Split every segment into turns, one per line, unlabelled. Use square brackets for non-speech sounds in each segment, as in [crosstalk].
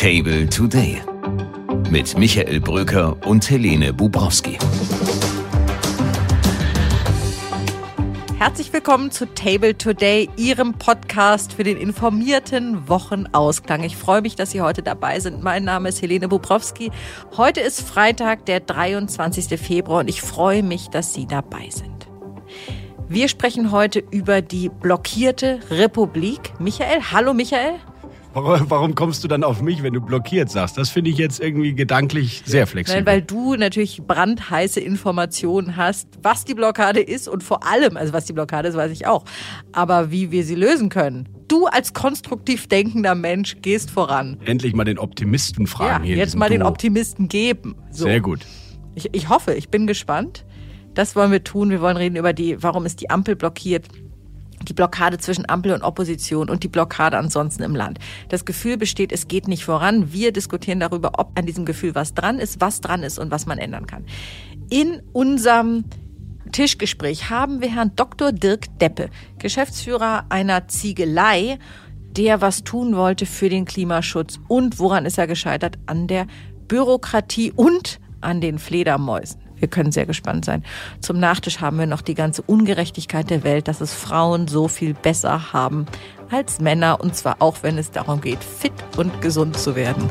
Table Today mit Michael Bröker und Helene Bubrowski.
Herzlich willkommen zu Table Today, Ihrem Podcast für den informierten Wochenausklang. Ich freue mich, dass Sie heute dabei sind. Mein Name ist Helene Bubrowski. Heute ist Freitag, der 23. Februar und ich freue mich, dass Sie dabei sind. Wir sprechen heute über die blockierte Republik. Michael, hallo Michael.
Warum, warum, kommst du dann auf mich, wenn du blockiert sagst? Das finde ich jetzt irgendwie gedanklich sehr flexibel.
Nein, weil du natürlich brandheiße Informationen hast, was die Blockade ist und vor allem, also was die Blockade ist, weiß ich auch, aber wie wir sie lösen können. Du als konstruktiv denkender Mensch gehst voran.
Endlich mal den Optimisten fragen
ja,
hier.
Jetzt mal Duo. den Optimisten geben.
So. Sehr gut.
Ich, ich hoffe, ich bin gespannt. Das wollen wir tun. Wir wollen reden über die, warum ist die Ampel blockiert die Blockade zwischen Ampel und Opposition und die Blockade ansonsten im Land. Das Gefühl besteht, es geht nicht voran. Wir diskutieren darüber, ob an diesem Gefühl was dran ist, was dran ist und was man ändern kann. In unserem Tischgespräch haben wir Herrn Dr. Dirk Deppe, Geschäftsführer einer Ziegelei, der was tun wollte für den Klimaschutz. Und woran ist er gescheitert? An der Bürokratie und an den Fledermäusen. Wir können sehr gespannt sein. Zum Nachtisch haben wir noch die ganze Ungerechtigkeit der Welt, dass es Frauen so viel besser haben als Männer. Und zwar auch, wenn es darum geht, fit und gesund zu werden.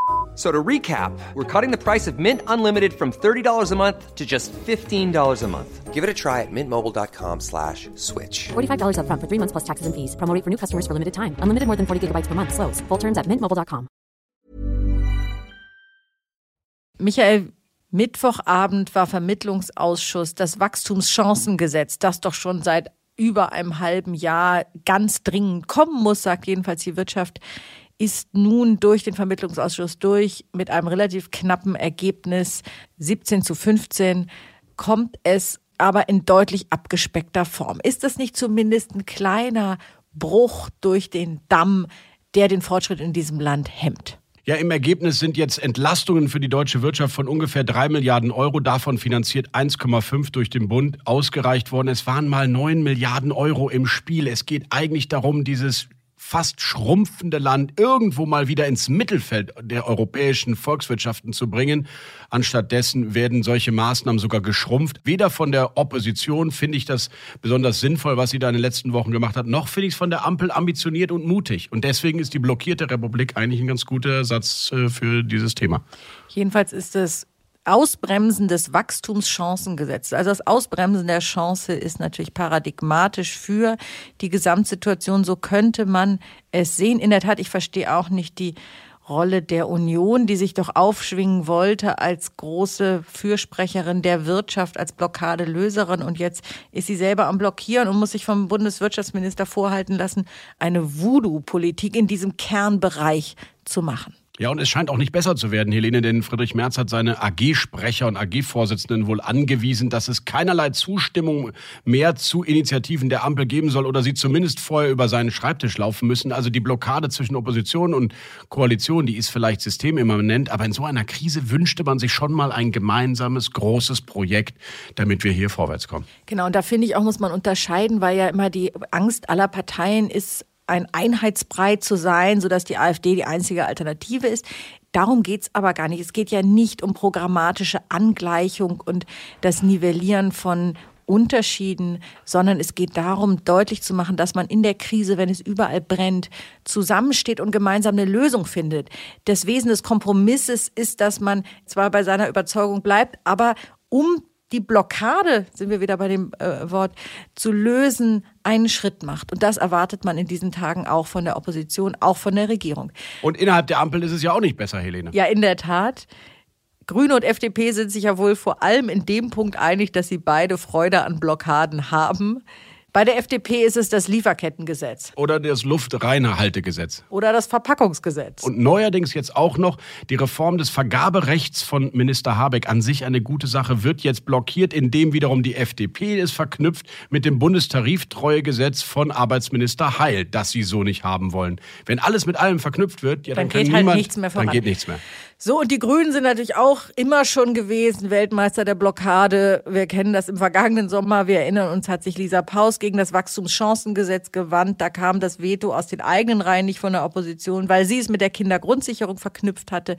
So to recap, we're cutting the price of Mint Unlimited from $30 a month to just $15 a month. Give it a try at mintmobile.com slash switch.
$45 up front for three months plus taxes and fees. Promo for new customers for limited time. Unlimited more than 40 gigabytes per month. Slows. Full terms at mintmobile.com.
Michael, Mittwochabend war Vermittlungsausschuss, das Wachstumschancengesetz, das doch schon seit über einem halben Jahr ganz dringend kommen muss, sagt jedenfalls die Wirtschaft ist nun durch den Vermittlungsausschuss durch mit einem relativ knappen Ergebnis 17 zu 15 kommt es aber in deutlich abgespeckter Form. Ist das nicht zumindest ein kleiner Bruch durch den Damm, der den Fortschritt in diesem Land hemmt?
Ja, im Ergebnis sind jetzt Entlastungen für die deutsche Wirtschaft von ungefähr drei Milliarden Euro, davon finanziert 1,5 durch den Bund, ausgereicht worden. Es waren mal neun Milliarden Euro im Spiel. Es geht eigentlich darum, dieses fast schrumpfende Land irgendwo mal wieder ins Mittelfeld der europäischen Volkswirtschaften zu bringen. Anstattdessen werden solche Maßnahmen sogar geschrumpft. Weder von der Opposition finde ich das besonders sinnvoll, was sie da in den letzten Wochen gemacht hat, noch finde ich es von der Ampel ambitioniert und mutig. Und deswegen ist die blockierte Republik eigentlich ein ganz guter Satz äh, für dieses Thema.
Jedenfalls ist es Ausbremsen des Wachstumschancengesetzes. Also das Ausbremsen der Chance ist natürlich paradigmatisch für die Gesamtsituation. So könnte man es sehen. In der Tat, ich verstehe auch nicht die Rolle der Union, die sich doch aufschwingen wollte als große Fürsprecherin der Wirtschaft, als Blockadelöserin. Und jetzt ist sie selber am Blockieren und muss sich vom Bundeswirtschaftsminister vorhalten lassen, eine Voodoo-Politik in diesem Kernbereich zu machen.
Ja, und es scheint auch nicht besser zu werden, Helene, denn Friedrich Merz hat seine AG-Sprecher und AG-Vorsitzenden wohl angewiesen, dass es keinerlei Zustimmung mehr zu Initiativen der Ampel geben soll oder sie zumindest vorher über seinen Schreibtisch laufen müssen. Also die Blockade zwischen Opposition und Koalition, die ist vielleicht systemimmanent, aber in so einer Krise wünschte man sich schon mal ein gemeinsames, großes Projekt, damit wir hier vorwärts kommen.
Genau, und da finde ich auch, muss man unterscheiden, weil ja immer die Angst aller Parteien ist, ein Einheitsbrei zu sein, sodass die AfD die einzige Alternative ist. Darum geht es aber gar nicht. Es geht ja nicht um programmatische Angleichung und das Nivellieren von Unterschieden, sondern es geht darum, deutlich zu machen, dass man in der Krise, wenn es überall brennt, zusammensteht und gemeinsam eine Lösung findet. Das Wesen des Kompromisses ist, dass man zwar bei seiner Überzeugung bleibt, aber um die Blockade, sind wir wieder bei dem äh, Wort, zu lösen, einen Schritt macht. Und das erwartet man in diesen Tagen auch von der Opposition, auch von der Regierung.
Und innerhalb der Ampel ist es ja auch nicht besser, Helene.
Ja, in der Tat. Grüne und FDP sind sich ja wohl vor allem in dem Punkt einig, dass sie beide Freude an Blockaden haben. Bei der FDP ist es das Lieferkettengesetz.
Oder das Luftreinhaltegesetz.
Oder das Verpackungsgesetz.
Und neuerdings jetzt auch noch die Reform des Vergaberechts von Minister Habeck. An sich eine gute Sache, wird jetzt blockiert, indem wiederum die FDP es verknüpft mit dem Bundestariftreuegesetz von Arbeitsminister Heil, das sie so nicht haben wollen. Wenn alles mit allem verknüpft wird, ja, dann,
dann geht
halt
nichts mehr voran.
Dann geht nichts mehr.
So, und die Grünen sind natürlich auch immer schon gewesen Weltmeister der Blockade. Wir kennen das im vergangenen Sommer. Wir erinnern uns, hat sich Lisa Paus gegen das Wachstumschancengesetz gewandt. Da kam das Veto aus den eigenen Reihen, nicht von der Opposition, weil sie es mit der Kindergrundsicherung verknüpft hatte.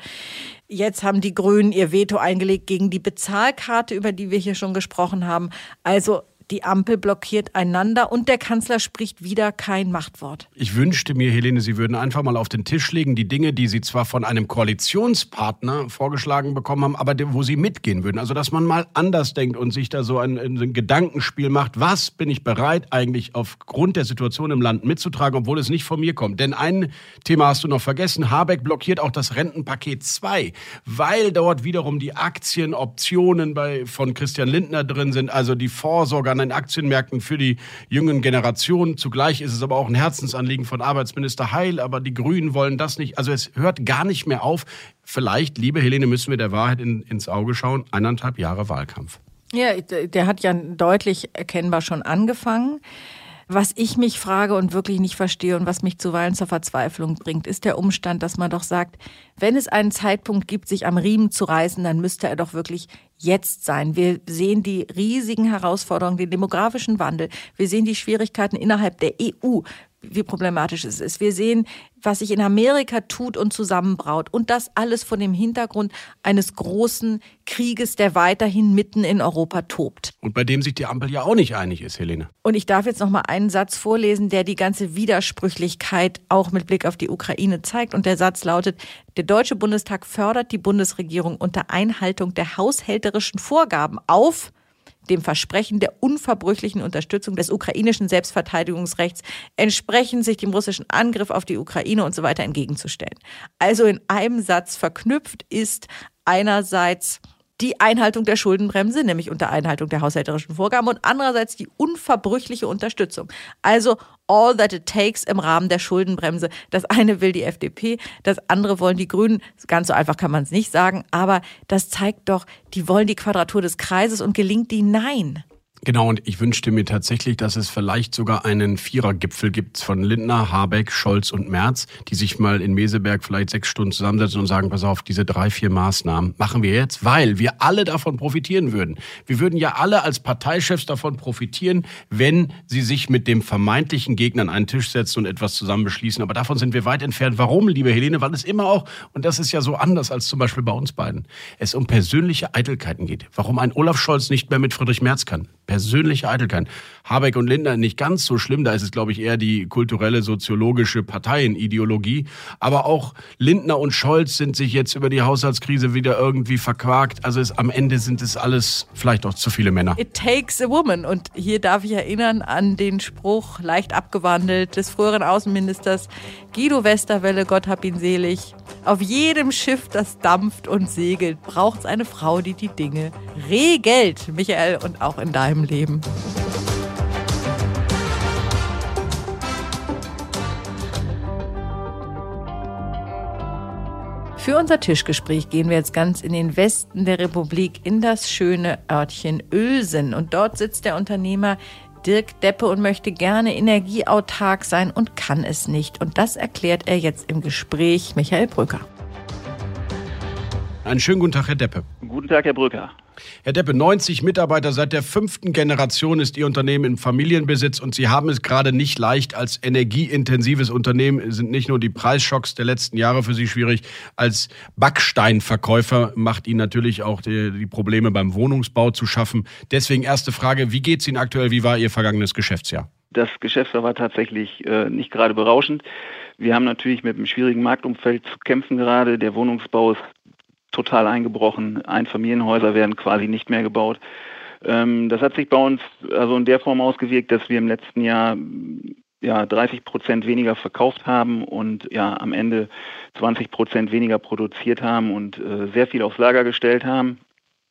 Jetzt haben die Grünen ihr Veto eingelegt gegen die Bezahlkarte, über die wir hier schon gesprochen haben. Also die Ampel blockiert einander und der Kanzler spricht wieder kein Machtwort.
Ich wünschte mir, Helene, Sie würden einfach mal auf den Tisch legen, die Dinge, die Sie zwar von einem Koalitionspartner vorgeschlagen bekommen haben, aber wo Sie mitgehen würden. Also, dass man mal anders denkt und sich da so ein, ein Gedankenspiel macht. Was bin ich bereit, eigentlich aufgrund der Situation im Land mitzutragen, obwohl es nicht von mir kommt? Denn ein Thema hast du noch vergessen. Habeck blockiert auch das Rentenpaket 2, weil dort wiederum die Aktienoptionen bei, von Christian Lindner drin sind, also die Vorsorge an den Aktienmärkten für die jungen Generationen. Zugleich ist es aber auch ein Herzensanliegen von Arbeitsminister Heil, aber die Grünen wollen das nicht. Also es hört gar nicht mehr auf. Vielleicht, liebe Helene, müssen wir der Wahrheit in, ins Auge schauen. Eineinhalb Jahre Wahlkampf.
Ja, der hat ja deutlich erkennbar schon angefangen. Was ich mich frage und wirklich nicht verstehe und was mich zuweilen zur Verzweiflung bringt, ist der Umstand, dass man doch sagt, wenn es einen Zeitpunkt gibt, sich am Riemen zu reißen, dann müsste er doch wirklich jetzt sein. Wir sehen die riesigen Herausforderungen, den demografischen Wandel. Wir sehen die Schwierigkeiten innerhalb der EU wie problematisch es ist. Wir sehen, was sich in Amerika tut und zusammenbraut. Und das alles von dem Hintergrund eines großen Krieges, der weiterhin mitten in Europa tobt.
Und bei dem sich die Ampel ja auch nicht einig ist, Helene.
Und ich darf jetzt noch mal einen Satz vorlesen, der die ganze Widersprüchlichkeit auch mit Blick auf die Ukraine zeigt. Und der Satz lautet, der Deutsche Bundestag fördert die Bundesregierung unter Einhaltung der haushälterischen Vorgaben auf, dem Versprechen der unverbrüchlichen Unterstützung des ukrainischen Selbstverteidigungsrechts entsprechend sich dem russischen Angriff auf die Ukraine und so weiter entgegenzustellen. Also in einem Satz verknüpft ist einerseits die Einhaltung der Schuldenbremse, nämlich unter Einhaltung der haushälterischen Vorgaben und andererseits die unverbrüchliche Unterstützung. Also all that it takes im Rahmen der Schuldenbremse. Das eine will die FDP, das andere wollen die Grünen. Ganz so einfach kann man es nicht sagen, aber das zeigt doch, die wollen die Quadratur des Kreises und gelingt die Nein.
Genau, und ich wünschte mir tatsächlich, dass es vielleicht sogar einen Vierergipfel gibt von Lindner, Habeck, Scholz und Merz, die sich mal in Meseberg vielleicht sechs Stunden zusammensetzen und sagen, pass auf, diese drei, vier Maßnahmen machen wir jetzt, weil wir alle davon profitieren würden. Wir würden ja alle als Parteichefs davon profitieren, wenn sie sich mit dem vermeintlichen Gegner an einen Tisch setzen und etwas zusammen beschließen. Aber davon sind wir weit entfernt. Warum, liebe Helene? Weil es immer auch, und das ist ja so anders als zum Beispiel bei uns beiden, es um persönliche Eitelkeiten geht. Warum ein Olaf Scholz nicht mehr mit Friedrich Merz kann persönliche Eitelkeit. Habeck und Lindner nicht ganz so schlimm, da ist es, glaube ich, eher die kulturelle, soziologische Parteienideologie. Aber auch Lindner und Scholz sind sich jetzt über die Haushaltskrise wieder irgendwie verquakt. Also es, am Ende sind es alles vielleicht auch zu viele Männer.
It takes a woman. Und hier darf ich erinnern an den Spruch, leicht abgewandelt, des früheren Außenministers Guido Westerwelle, Gott hab ihn selig. Auf jedem Schiff, das dampft und segelt, braucht es eine Frau, die die Dinge regelt. Michael, und auch in deinem Leben. Für unser Tischgespräch gehen wir jetzt ganz in den Westen der Republik, in das schöne Örtchen Ölsen. Und dort sitzt der Unternehmer Dirk Deppe und möchte gerne energieautark sein und kann es nicht. Und das erklärt er jetzt im Gespräch Michael Brücker.
Einen schönen guten Tag, Herr Deppe.
Guten Tag, Herr Brücker.
Herr Deppe, 90 Mitarbeiter seit der fünften Generation ist Ihr Unternehmen in Familienbesitz und Sie haben es gerade nicht leicht. Als energieintensives Unternehmen sind nicht nur die Preisschocks der letzten Jahre für Sie schwierig, als Backsteinverkäufer macht Ihnen natürlich auch die, die Probleme beim Wohnungsbau zu schaffen. Deswegen erste Frage, wie geht es Ihnen aktuell? Wie war Ihr vergangenes Geschäftsjahr?
Das Geschäftsjahr war tatsächlich äh, nicht gerade berauschend. Wir haben natürlich mit einem schwierigen Marktumfeld zu kämpfen gerade. Der Wohnungsbau ist total eingebrochen. Einfamilienhäuser werden quasi nicht mehr gebaut. Ähm, das hat sich bei uns also in der Form ausgewirkt, dass wir im letzten Jahr ja, 30 Prozent weniger verkauft haben und ja am Ende 20 Prozent weniger produziert haben und äh, sehr viel aufs Lager gestellt haben.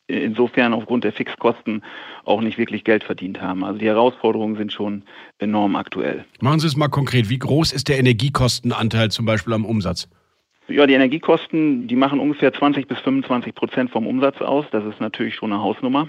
insofern aufgrund der Fixkosten auch nicht wirklich Geld verdient haben. Also die Herausforderungen sind schon enorm aktuell.
Machen Sie es mal konkret. Wie groß ist der Energiekostenanteil zum Beispiel am Umsatz?
Ja, die Energiekosten, die machen ungefähr 20 bis 25 Prozent vom Umsatz aus. Das ist natürlich schon eine Hausnummer.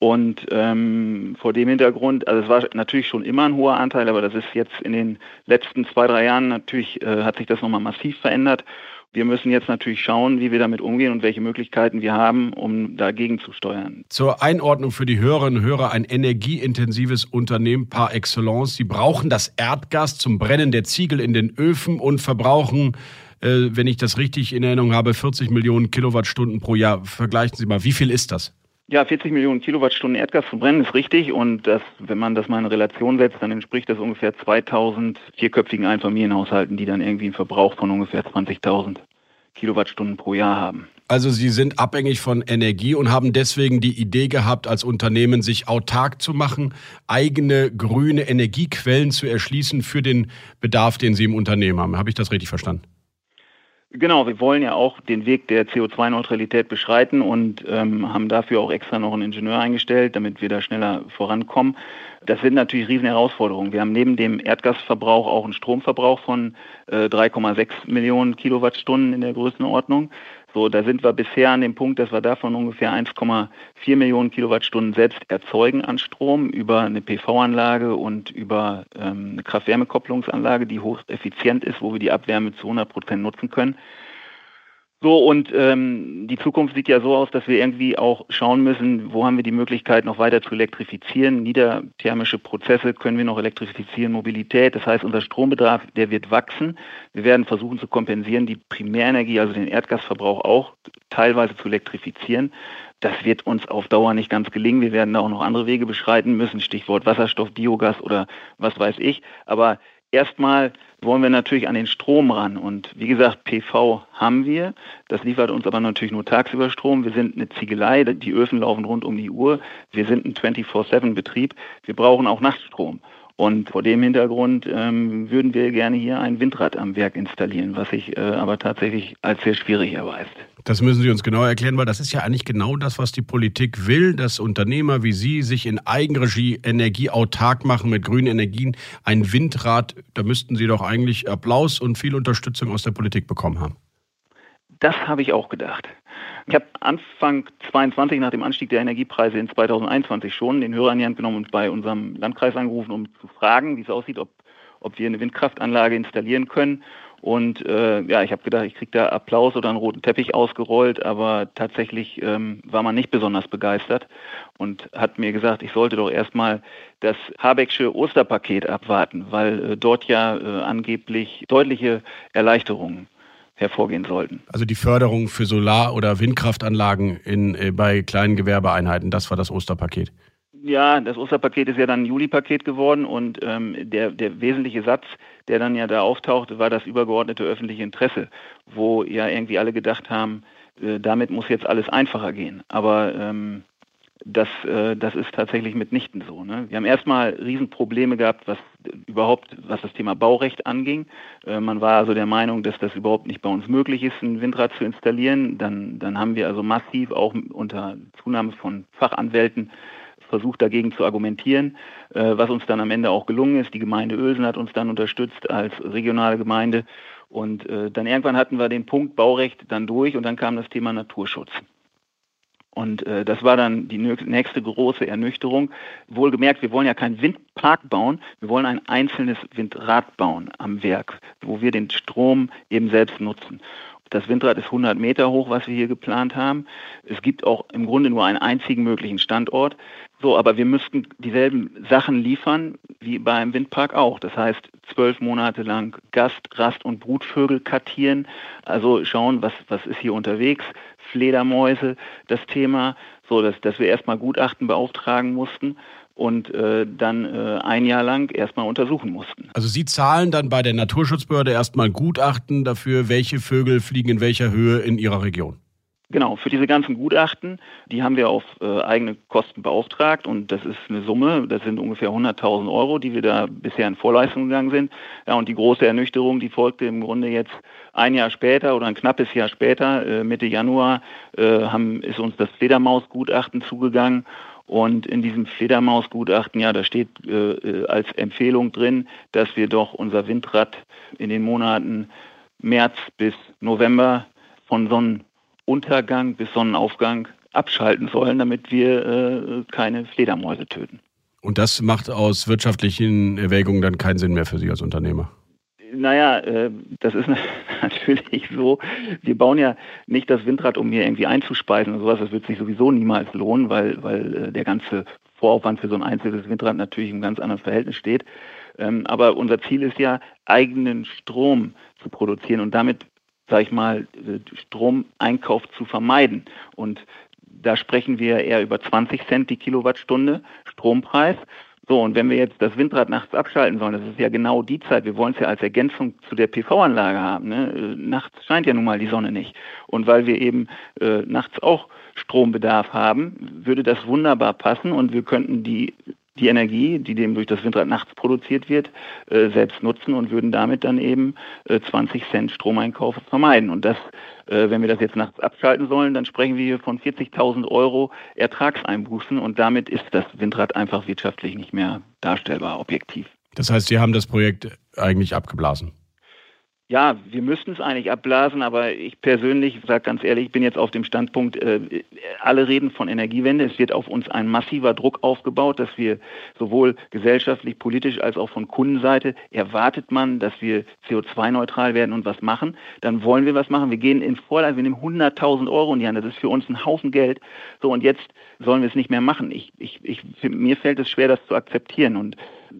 Und ähm, vor dem Hintergrund, also es war natürlich schon immer ein hoher Anteil, aber das ist jetzt in den letzten zwei, drei Jahren natürlich, äh, hat sich das nochmal massiv verändert. Wir müssen jetzt natürlich schauen, wie wir damit umgehen und welche Möglichkeiten wir haben, um dagegen zu steuern.
Zur Einordnung für die Hörerinnen und Hörer ein energieintensives Unternehmen par excellence. Sie brauchen das Erdgas zum Brennen der Ziegel in den Öfen und verbrauchen äh, wenn ich das richtig in Erinnerung habe, 40 Millionen Kilowattstunden pro Jahr. Vergleichen Sie mal, wie viel ist das?
Ja, 40 Millionen Kilowattstunden Erdgas zu brennen ist richtig und das, wenn man das mal in Relation setzt, dann entspricht das ungefähr 2000 vierköpfigen Einfamilienhaushalten, die dann irgendwie einen Verbrauch von ungefähr 20.000 Kilowattstunden pro Jahr haben.
Also Sie sind abhängig von Energie und haben deswegen die Idee gehabt, als Unternehmen sich autark zu machen, eigene grüne Energiequellen zu erschließen für den Bedarf, den Sie im Unternehmen haben. Habe ich das richtig verstanden?
Genau, wir wollen ja auch den Weg der CO2-Neutralität beschreiten und ähm, haben dafür auch extra noch einen Ingenieur eingestellt, damit wir da schneller vorankommen. Das sind natürlich riesen Herausforderungen. Wir haben neben dem Erdgasverbrauch auch einen Stromverbrauch von äh, 3,6 Millionen Kilowattstunden in der Größenordnung. So, da sind wir bisher an dem Punkt, dass wir davon ungefähr 1,4 Millionen Kilowattstunden selbst erzeugen an Strom über eine PV-Anlage und über ähm, eine Kraft-Wärme-Kopplungsanlage, die hocheffizient ist, wo wir die Abwärme zu 100 Prozent nutzen können. So, und ähm, die Zukunft sieht ja so aus, dass wir irgendwie auch schauen müssen, wo haben wir die Möglichkeit, noch weiter zu elektrifizieren. Niederthermische Prozesse können wir noch elektrifizieren, Mobilität. Das heißt, unser Strombedarf, der wird wachsen. Wir werden versuchen zu kompensieren, die Primärenergie, also den Erdgasverbrauch auch teilweise zu elektrifizieren. Das wird uns auf Dauer nicht ganz gelingen. Wir werden da auch noch andere Wege beschreiten müssen, Stichwort Wasserstoff, Biogas oder was weiß ich. Aber Erstmal wollen wir natürlich an den Strom ran. Und wie gesagt, PV haben wir. Das liefert uns aber natürlich nur tagsüber Strom. Wir sind eine Ziegelei, die Öfen laufen rund um die Uhr. Wir sind ein 24-7-Betrieb. Wir brauchen auch Nachtstrom. Und vor dem Hintergrund ähm, würden wir gerne hier ein Windrad am Werk installieren, was sich äh, aber tatsächlich als sehr schwierig erweist.
Das müssen Sie uns genau erklären, weil das ist ja eigentlich genau das, was die Politik will, dass Unternehmer wie Sie sich in Eigenregie energieautark machen mit grünen Energien. Ein Windrad, da müssten Sie doch eigentlich Applaus und viel Unterstützung aus der Politik bekommen haben.
Das habe ich auch gedacht. Ich habe Anfang 22 nach dem Anstieg der Energiepreise in 2021 schon den Hörer in die Hand genommen und bei unserem Landkreis angerufen, um zu fragen, wie es aussieht, ob, ob wir eine Windkraftanlage installieren können. Und äh, ja, ich habe gedacht, ich kriege da Applaus oder einen roten Teppich ausgerollt, aber tatsächlich ähm, war man nicht besonders begeistert und hat mir gesagt, ich sollte doch erstmal das Habecksche Osterpaket abwarten, weil äh, dort ja äh, angeblich deutliche Erleichterungen hervorgehen sollten.
Also die Förderung für Solar- oder Windkraftanlagen in, äh, bei kleinen Gewerbeeinheiten, das war das Osterpaket.
Ja, das Osterpaket ist ja dann ein Juli-Paket geworden und ähm, der, der wesentliche Satz, der dann ja da auftauchte, war das übergeordnete öffentliche Interesse, wo ja irgendwie alle gedacht haben, äh, damit muss jetzt alles einfacher gehen. Aber ähm, das, äh, das ist tatsächlich mitnichten so. Ne? Wir haben erstmal Riesenprobleme gehabt, was überhaupt, was das Thema Baurecht anging. Äh, man war also der Meinung, dass das überhaupt nicht bei uns möglich ist, ein Windrad zu installieren. Dann, dann haben wir also massiv auch unter Zunahme von Fachanwälten versucht dagegen zu argumentieren, äh, was uns dann am Ende auch gelungen ist. Die Gemeinde Ösen hat uns dann unterstützt als regionale Gemeinde. Und äh, dann irgendwann hatten wir den Punkt Baurecht dann durch und dann kam das Thema Naturschutz. Und äh, das war dann die nächste große Ernüchterung. Wohlgemerkt, wir wollen ja keinen Windpark bauen, wir wollen ein einzelnes Windrad bauen am Werk, wo wir den Strom eben selbst nutzen. Das Windrad ist 100 Meter hoch, was wir hier geplant haben. Es gibt auch im Grunde nur einen einzigen möglichen Standort. So, aber wir müssten dieselben Sachen liefern wie beim Windpark auch. Das heißt, zwölf Monate lang Gast, Rast und Brutvögel kartieren. Also schauen, was, was ist hier unterwegs. Fledermäuse, das Thema. So, dass, dass wir erstmal Gutachten beauftragen mussten und äh, dann äh, ein Jahr lang erstmal untersuchen mussten.
Also Sie zahlen dann bei der Naturschutzbehörde erstmal Gutachten dafür, welche Vögel fliegen in welcher Höhe in Ihrer Region?
Genau, für diese ganzen Gutachten, die haben wir auf äh, eigene Kosten beauftragt und das ist eine Summe, das sind ungefähr 100.000 Euro, die wir da bisher in Vorleistung gegangen sind. Ja, und die große Ernüchterung, die folgte im Grunde jetzt ein Jahr später oder ein knappes Jahr später, äh, Mitte Januar, äh, haben, ist uns das Fledermausgutachten zugegangen und in diesem Fledermausgutachten, ja, da steht äh, äh, als Empfehlung drin, dass wir doch unser Windrad in den Monaten März bis November von Sonnen Untergang bis Sonnenaufgang abschalten sollen, damit wir äh, keine Fledermäuse töten.
Und das macht aus wirtschaftlichen Erwägungen dann keinen Sinn mehr für Sie als Unternehmer?
Naja, äh, das ist [laughs] natürlich so. Wir bauen ja nicht das Windrad, um hier irgendwie einzuspeisen und sowas. Das wird sich sowieso niemals lohnen, weil, weil äh, der ganze Voraufwand für so ein einzelnes Windrad natürlich im ganz anderen Verhältnis steht. Ähm, aber unser Ziel ist ja, eigenen Strom zu produzieren und damit sage ich mal, Stromeinkauf zu vermeiden. Und da sprechen wir eher über 20 Cent die Kilowattstunde Strompreis. So, und wenn wir jetzt das Windrad nachts abschalten sollen, das ist ja genau die Zeit, wir wollen es ja als Ergänzung zu der PV-Anlage haben. Ne? Nachts scheint ja nun mal die Sonne nicht. Und weil wir eben äh, nachts auch Strombedarf haben, würde das wunderbar passen und wir könnten die die Energie, die dem durch das Windrad nachts produziert wird, äh, selbst nutzen und würden damit dann eben äh, 20 Cent Stromeinkauf vermeiden. Und das, äh, wenn wir das jetzt nachts abschalten sollen, dann sprechen wir hier von 40.000 Euro Ertragseinbußen und damit ist das Windrad einfach wirtschaftlich nicht mehr darstellbar, objektiv.
Das heißt, Sie haben das Projekt eigentlich abgeblasen?
Ja, wir müssten es eigentlich abblasen, aber ich persönlich sage ganz ehrlich, ich bin jetzt auf dem Standpunkt, äh, alle reden von Energiewende. Es wird auf uns ein massiver Druck aufgebaut, dass wir sowohl gesellschaftlich, politisch als auch von Kundenseite erwartet man, dass wir CO2-neutral werden und was machen. Dann wollen wir was machen. Wir gehen in Vorleistung, wir nehmen 100.000 Euro in die Hand. Das ist für uns ein Haufen Geld. So, und jetzt sollen wir es nicht mehr machen. Ich, ich, ich, mir fällt es schwer, das zu akzeptieren. Und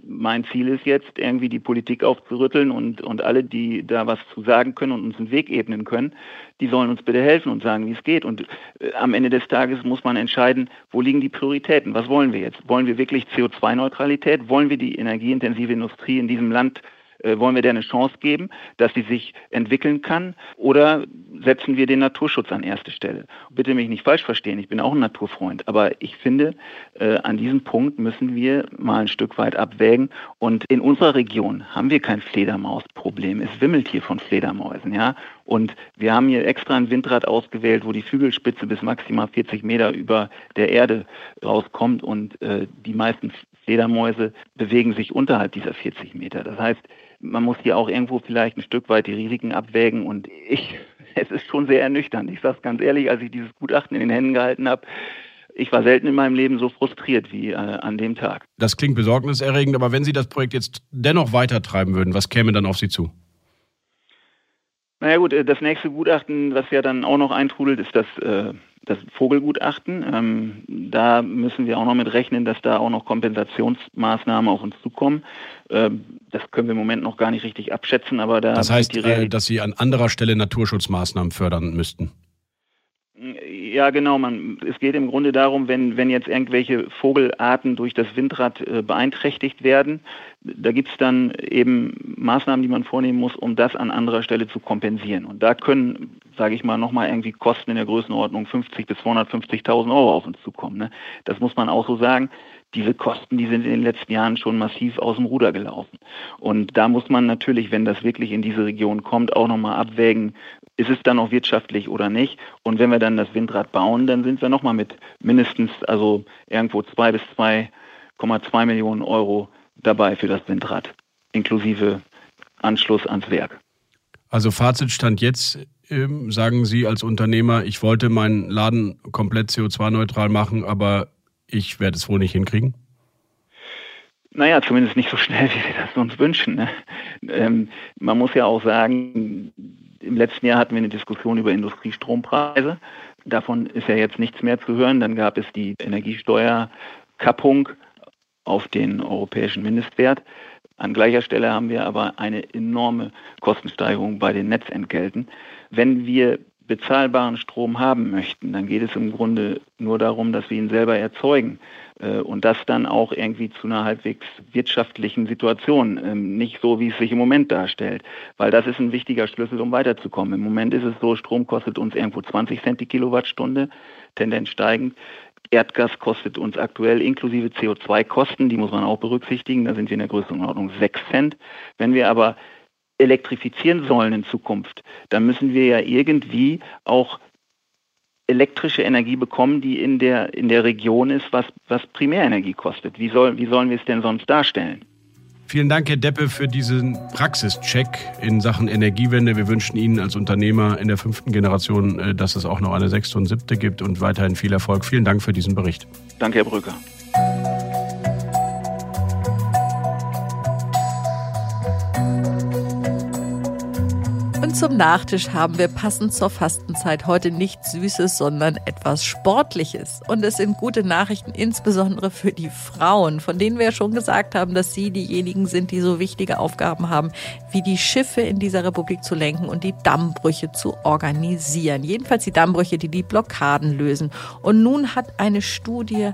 mein Ziel ist jetzt, irgendwie die Politik aufzurütteln und, und alle, die da was zu sagen können und uns einen Weg ebnen können, die sollen uns bitte helfen und sagen, wie es geht. Und äh, am Ende des Tages muss man entscheiden, wo liegen die Prioritäten? Was wollen wir jetzt? Wollen wir wirklich CO2-Neutralität? Wollen wir die energieintensive Industrie in diesem Land wollen wir der eine Chance geben, dass sie sich entwickeln kann? Oder setzen wir den Naturschutz an erste Stelle? Bitte mich nicht falsch verstehen, ich bin auch ein Naturfreund, aber ich finde, äh, an diesem Punkt müssen wir mal ein Stück weit abwägen. Und in unserer Region haben wir kein Fledermausproblem. Es wimmelt hier von Fledermäusen, ja. Und wir haben hier extra ein Windrad ausgewählt, wo die Flügelspitze bis maximal 40 Meter über der Erde rauskommt und äh, die meisten Fledermäuse bewegen sich unterhalb dieser 40 Meter. Das heißt, man muss hier auch irgendwo vielleicht ein Stück weit die Risiken abwägen und ich, [laughs] es ist schon sehr ernüchternd. Ich sage es ganz ehrlich, als ich dieses Gutachten in den Händen gehalten habe, ich war selten in meinem Leben so frustriert wie äh, an dem Tag.
Das klingt besorgniserregend, aber wenn Sie das Projekt jetzt dennoch weitertreiben würden, was käme dann auf Sie zu?
Naja gut, äh, das nächste Gutachten, was ja dann auch noch eintrudelt, ist das äh, das Vogelgutachten. Ähm, da müssen wir auch noch mit rechnen, dass da auch noch Kompensationsmaßnahmen auf uns zukommen. Ähm, das können wir im Moment noch gar nicht richtig abschätzen, aber da.
Das heißt, äh, dass Sie an anderer Stelle Naturschutzmaßnahmen fördern müssten.
Ja, genau. Man, es geht im Grunde darum, wenn, wenn jetzt irgendwelche Vogelarten durch das Windrad äh, beeinträchtigt werden, da gibt es dann eben Maßnahmen, die man vornehmen muss, um das an anderer Stelle zu kompensieren. Und da können, sage ich mal, nochmal irgendwie Kosten in der Größenordnung 50 bis 250.000 Euro auf uns zukommen. Ne? Das muss man auch so sagen diese Kosten, die sind in den letzten Jahren schon massiv aus dem Ruder gelaufen. Und da muss man natürlich, wenn das wirklich in diese Region kommt, auch nochmal abwägen, ist es dann noch wirtschaftlich oder nicht? Und wenn wir dann das Windrad bauen, dann sind wir nochmal mit mindestens, also irgendwo zwei bis 2,2 Millionen Euro dabei für das Windrad, inklusive Anschluss ans Werk.
Also Fazit stand jetzt, ähm, sagen Sie als Unternehmer, ich wollte meinen Laden komplett CO2-neutral machen, aber ich werde es wohl nicht hinkriegen?
Naja, zumindest nicht so schnell, wie wir das uns wünschen. Ne? Ähm, man muss ja auch sagen, im letzten Jahr hatten wir eine Diskussion über Industriestrompreise. Davon ist ja jetzt nichts mehr zu hören. Dann gab es die Energiesteuerkappung auf den europäischen Mindestwert. An gleicher Stelle haben wir aber eine enorme Kostensteigerung bei den Netzentgelten. Wenn wir bezahlbaren Strom haben möchten, dann geht es im Grunde nur darum, dass wir ihn selber erzeugen äh, und das dann auch irgendwie zu einer halbwegs wirtschaftlichen Situation, ähm, nicht so, wie es sich im Moment darstellt, weil das ist ein wichtiger Schlüssel, um weiterzukommen. Im Moment ist es so, Strom kostet uns irgendwo 20 Cent die Kilowattstunde, Tendenz steigend. Erdgas kostet uns aktuell inklusive CO2-Kosten, die muss man auch berücksichtigen, da sind wir in der Größenordnung 6 Cent. Wenn wir aber elektrifizieren sollen in Zukunft, dann müssen wir ja irgendwie auch elektrische Energie bekommen, die in der, in der Region ist, was, was Primärenergie kostet. Wie, soll, wie sollen wir es denn sonst darstellen?
Vielen Dank, Herr Deppe, für diesen Praxischeck in Sachen Energiewende. Wir wünschen Ihnen als Unternehmer in der fünften Generation, äh, dass es auch noch eine sechste und siebte gibt und weiterhin viel Erfolg. Vielen Dank für diesen Bericht.
Danke, Herr Brücker.
Zum Nachtisch haben wir passend zur Fastenzeit heute nichts Süßes, sondern etwas Sportliches. Und es sind gute Nachrichten, insbesondere für die Frauen, von denen wir schon gesagt haben, dass sie diejenigen sind, die so wichtige Aufgaben haben, wie die Schiffe in dieser Republik zu lenken und die Dammbrüche zu organisieren. Jedenfalls die Dammbrüche, die die Blockaden lösen. Und nun hat eine Studie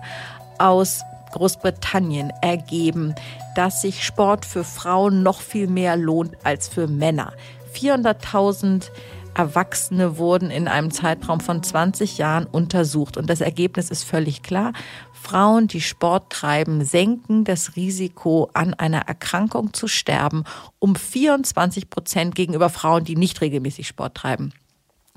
aus Großbritannien ergeben, dass sich Sport für Frauen noch viel mehr lohnt als für Männer. 400.000 Erwachsene wurden in einem Zeitraum von 20 Jahren untersucht. Und das Ergebnis ist völlig klar. Frauen, die Sport treiben, senken das Risiko, an einer Erkrankung zu sterben, um 24 Prozent gegenüber Frauen, die nicht regelmäßig Sport treiben.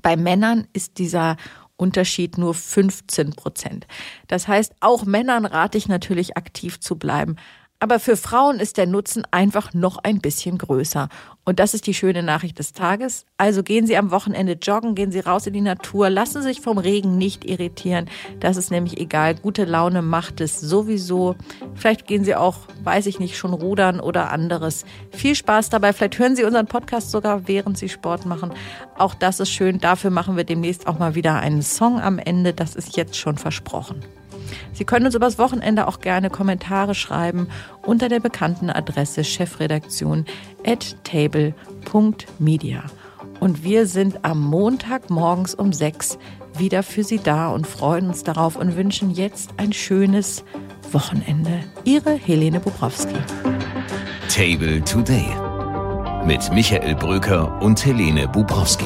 Bei Männern ist dieser Unterschied nur 15 Prozent. Das heißt, auch Männern rate ich natürlich aktiv zu bleiben. Aber für Frauen ist der Nutzen einfach noch ein bisschen größer. Und das ist die schöne Nachricht des Tages. Also gehen Sie am Wochenende joggen, gehen Sie raus in die Natur, lassen Sie sich vom Regen nicht irritieren. Das ist nämlich egal. Gute Laune macht es sowieso. Vielleicht gehen Sie auch, weiß ich nicht, schon rudern oder anderes. Viel Spaß dabei. Vielleicht hören Sie unseren Podcast sogar, während Sie Sport machen. Auch das ist schön. Dafür machen wir demnächst auch mal wieder einen Song am Ende. Das ist jetzt schon versprochen. Sie können uns übers Wochenende auch gerne Kommentare schreiben unter der bekannten Adresse chefredaktion at table.media. Und wir sind am Montag morgens um sechs wieder für Sie da und freuen uns darauf und wünschen jetzt ein schönes Wochenende. Ihre Helene Bobrowski.
Table Today mit Michael Bröker und Helene Bubrowski.